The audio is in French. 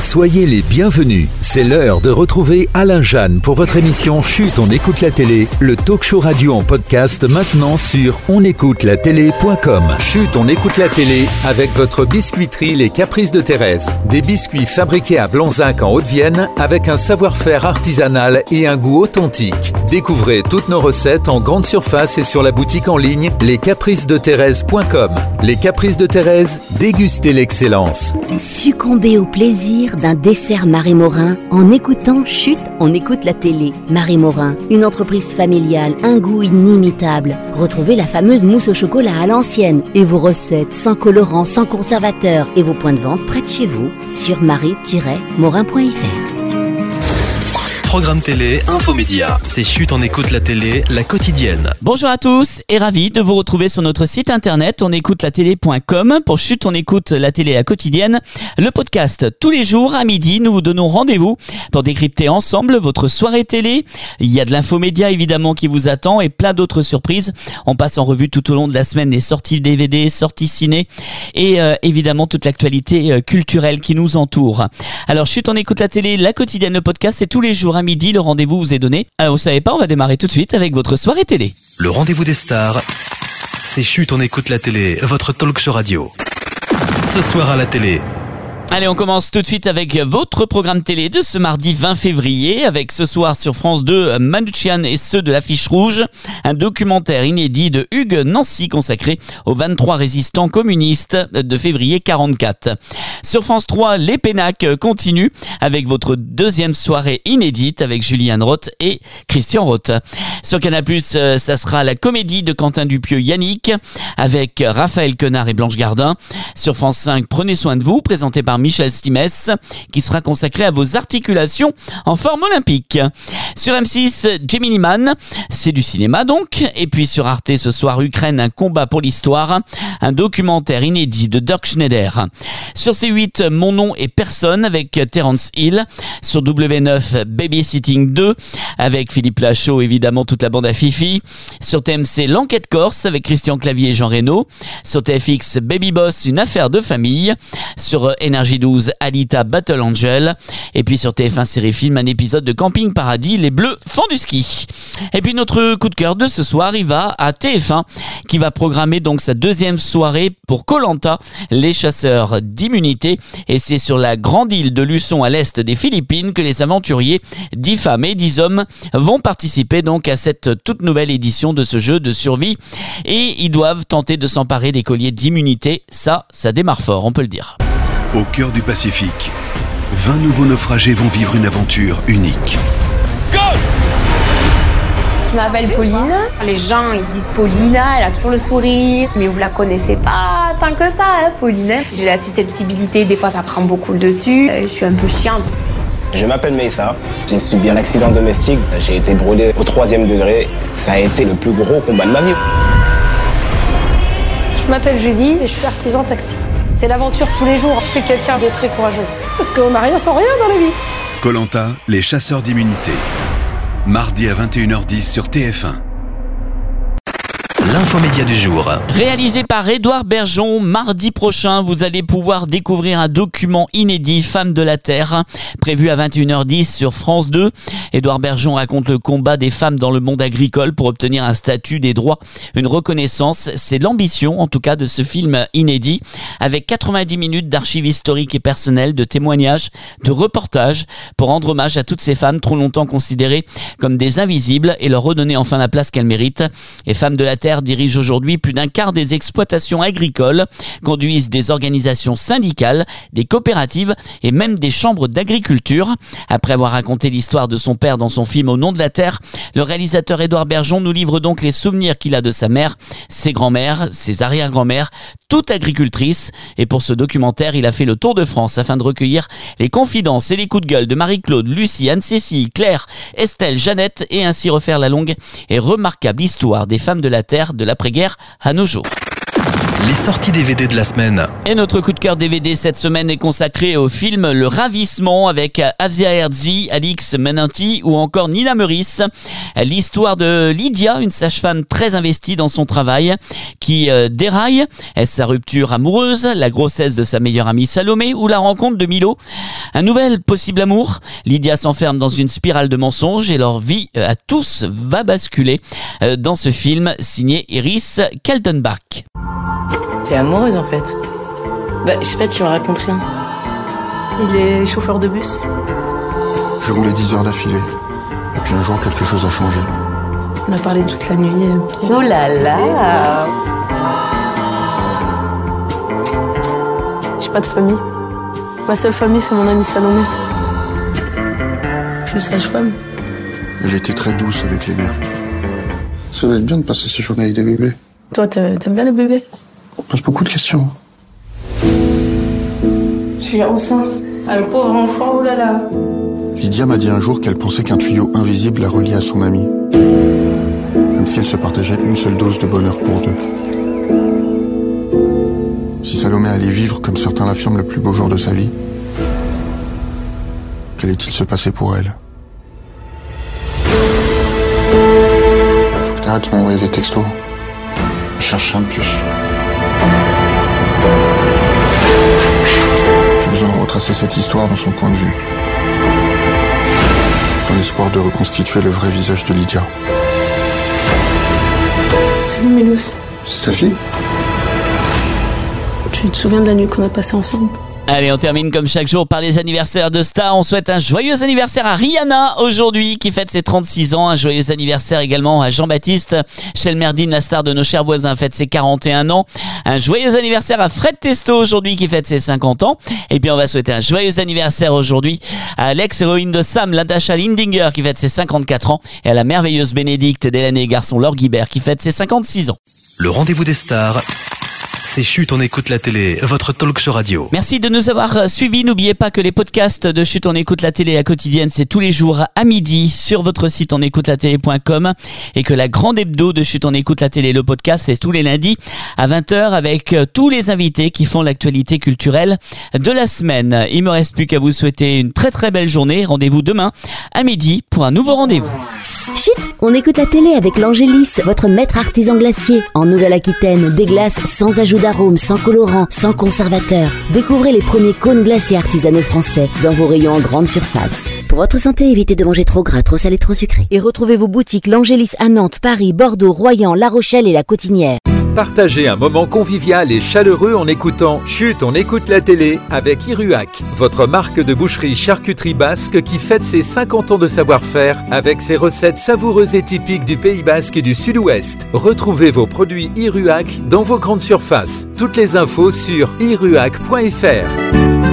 Soyez les bienvenus. C'est l'heure de retrouver Alain Jeanne pour votre émission Chute, on écoute la télé, le talk show radio en podcast maintenant sur onécoutelatélé.com. Chute, on écoute la télé avec votre biscuiterie Les Caprices de Thérèse. Des biscuits fabriqués à Blanzac en Haute-Vienne avec un savoir-faire artisanal et un goût authentique. Découvrez toutes nos recettes en grande surface et sur la boutique en ligne lescapricesdethérèse.com. Les Caprices de Thérèse, dégustez l'excellence. Succombez au plaisir d'un dessert Marie Morin en écoutant Chute, on écoute la télé. Marie Morin, une entreprise familiale, un goût inimitable. Retrouvez la fameuse mousse au chocolat à l'ancienne et vos recettes sans colorant, sans conservateur et vos points de vente près de chez vous sur marie-morin.fr. Programme télé, infomédia. C'est chute en écoute la télé, la quotidienne. Bonjour à tous et ravi de vous retrouver sur notre site internet onécoutelatélé.com pour chute on écoute la télé à quotidienne. Le podcast tous les jours à midi, nous vous donnons rendez-vous pour décrypter ensemble votre soirée télé. Il y a de l'infomédia évidemment qui vous attend et plein d'autres surprises. On passe en revue tout au long de la semaine les sorties DVD, sorties ciné et euh, évidemment toute l'actualité euh, culturelle qui nous entoure. Alors chute on écoute la télé, la quotidienne, le podcast c'est tous les jours à midi, le rendez-vous vous est donné. Alors vous savez pas, on va démarrer tout de suite avec votre soirée télé. Le rendez-vous des stars. C'est chute on écoute la télé, votre talk show radio. Ce soir à la télé, Allez, on commence tout de suite avec votre programme télé de ce mardi 20 février, avec ce soir sur France 2, Manuchian et ceux de l'affiche rouge, un documentaire inédit de Hugues Nancy consacré aux 23 résistants communistes de février 44. Sur France 3, les Pénacs continuent avec votre deuxième soirée inédite avec Julianne Roth et Christian Roth. Sur Canal+, euh, ça sera la comédie de Quentin Dupieux Yannick avec Raphaël Quenard et Blanche Gardin. Sur France 5, Prenez soin de vous, présenté par Michel Stimès, qui sera consacré à vos articulations en forme olympique. Sur M6, Gemini Man, c'est du cinéma donc. Et puis sur Arte ce soir, Ukraine, un combat pour l'histoire, un documentaire inédit de Dirk Schneider. Sur C8, Mon nom est personne avec Terence Hill. Sur W9, Babysitting 2 avec Philippe Lachaud, évidemment toute la bande à Fifi. Sur TMC, L'enquête corse avec Christian Clavier et Jean Reno. Sur TFX, Baby Boss, une affaire de famille. Sur Énergie 12, Alita Battle Angel. Et puis sur TF1 Série Film, un épisode de Camping Paradis, Les Bleus font du ski. Et puis notre coup de cœur de ce soir, il va à TF1 qui va programmer donc sa deuxième soirée pour Colanta, les chasseurs d'immunité. Et c'est sur la grande île de Luçon à l'est des Philippines que les aventuriers, 10 femmes et 10 hommes, vont participer donc à cette toute nouvelle édition de ce jeu de survie. Et ils doivent tenter de s'emparer des colliers d'immunité. Ça, ça démarre fort, on peut le dire. Au cœur du Pacifique, 20 nouveaux naufragés vont vivre une aventure unique. Je m'appelle Pauline. Les gens ils disent Paulina, elle a toujours le sourire, mais vous la connaissez pas tant que ça, hein, Pauline. J'ai la susceptibilité, des fois ça prend beaucoup le dessus. Euh, Je suis un peu chiante. Je m'appelle Meissa, j'ai subi un accident domestique, j'ai été brûlé au troisième degré. Ça a été le plus gros combat de ma vie. Je m'appelle Julie et je suis artisan taxi. C'est l'aventure tous les jours. Je suis quelqu'un de très courageux. Parce qu'on n'a rien sans rien dans la vie. Colanta, les chasseurs d'immunité. Mardi à 21h10 sur TF1. L'infomédia du jour. Réalisé par Édouard Bergeon, mardi prochain, vous allez pouvoir découvrir un document inédit, Femmes de la Terre, prévu à 21h10 sur France 2. Édouard Bergeon raconte le combat des femmes dans le monde agricole pour obtenir un statut, des droits, une reconnaissance. C'est l'ambition, en tout cas, de ce film inédit, avec 90 minutes d'archives historiques et personnelles, de témoignages, de reportages, pour rendre hommage à toutes ces femmes trop longtemps considérées comme des invisibles et leur redonner enfin la place qu'elles méritent. Et Femmes de la Terre dirige aujourd'hui plus d'un quart des exploitations agricoles, conduisent des organisations syndicales, des coopératives et même des chambres d'agriculture. Après avoir raconté l'histoire de son père dans son film Au nom de la terre, le réalisateur Édouard Bergeon nous livre donc les souvenirs qu'il a de sa mère, ses grands-mères, ses arrière-grands-mères, toute agricultrice. Et pour ce documentaire, il a fait le tour de France afin de recueillir les confidences et les coups de gueule de Marie-Claude, Lucie, Anne-Cécile, Claire, Estelle, Jeannette et ainsi refaire la longue et remarquable histoire des femmes de la terre de l'après-guerre à nos jours. Les sorties DVD de la semaine. Et notre coup de cœur DVD cette semaine est consacré au film Le Ravissement avec Avia Herzi, Alix Menanti ou encore Nina Meurice. L'histoire de Lydia, une sage-femme très investie dans son travail, qui euh, déraille. Est-ce sa rupture amoureuse, la grossesse de sa meilleure amie Salomé ou la rencontre de Milo? Un nouvel possible amour? Lydia s'enferme dans une spirale de mensonges et leur vie euh, à tous va basculer euh, dans ce film signé Iris Kaltenbach. T'es amoureuse en fait Bah, je sais pas, tu me racontes rien. Il est chauffeur de bus. J'ai roulé 10 heures d'affilée. Et puis un jour, quelque chose a changé. On a parlé toute la nuit. euh, Oh là là J'ai pas de famille. Ma seule famille, c'est mon ami Salomé. Je suis sage-femme. Elle était très douce avec les mères. Ça doit être bien de passer ses journées avec des bébés. Toi, t'a- t'aimes bien les bébés? On pose beaucoup de questions. Je suis enceinte. Ah, le pauvre enfant, oh là là. Lydia m'a dit un jour qu'elle pensait qu'un tuyau invisible la reliait à son ami. Même si elle se partageait une seule dose de bonheur pour deux. Si Salomé allait vivre, comme certains l'affirment, le plus beau jour de sa vie, qu'allait-il se passer pour elle? Faut que t'arrêtes de m'envoyer des textos. Je cherche un de plus. Retracer cette histoire dans son point de vue. Dans l'espoir de reconstituer le vrai visage de Lydia. Salut Mélous. C'est ta fille? Tu te souviens de la nuit qu'on a passée ensemble? Allez, on termine comme chaque jour par les anniversaires de stars. On souhaite un joyeux anniversaire à Rihanna aujourd'hui qui fête ses 36 ans. Un joyeux anniversaire également à Jean-Baptiste Chelmerdine, la star de nos chers voisins, fête ses 41 ans. Un joyeux anniversaire à Fred Testo aujourd'hui qui fête ses 50 ans. Et puis on va souhaiter un joyeux anniversaire aujourd'hui à l'ex-héroïne de Sam, Natasha Lindinger qui fête ses 54 ans et à la merveilleuse Bénédicte Delaney garçon Laure Guibert qui fête ses 56 ans. Le rendez-vous des stars. C'est Chut, on écoute la télé, votre talk show radio. Merci de nous avoir suivis. N'oubliez pas que les podcasts de Chut, on écoute la télé à quotidienne, c'est tous les jours à midi sur votre site on écoute la télé.com et que la grande hebdo de Chut, on écoute la télé, le podcast, c'est tous les lundis à 20h avec euh, tous les invités qui font l'actualité culturelle de la semaine. Il me reste plus qu'à vous souhaiter une très très belle journée. Rendez-vous demain à midi pour un nouveau rendez-vous. Chut, on écoute la télé avec l'Angélis, votre maître artisan glacier. En Nouvelle-Aquitaine, des glaces sans ajout d'arôme, sans colorant, sans conservateur. Découvrez les premiers cônes glaciers artisanaux français dans vos rayons en grande surface. Pour votre santé, évitez de manger trop gras, trop salé, trop sucré. Et retrouvez vos boutiques l'Angélis à Nantes, Paris, Bordeaux, Royan, La Rochelle et La Cotinière. Partagez un moment convivial et chaleureux en écoutant Chut, on écoute la télé avec Iruac, votre marque de boucherie charcuterie basque qui fête ses 50 ans de savoir-faire avec ses recettes savoureuses et typiques du Pays basque et du Sud-Ouest. Retrouvez vos produits Iruac dans vos grandes surfaces. Toutes les infos sur iruac.fr.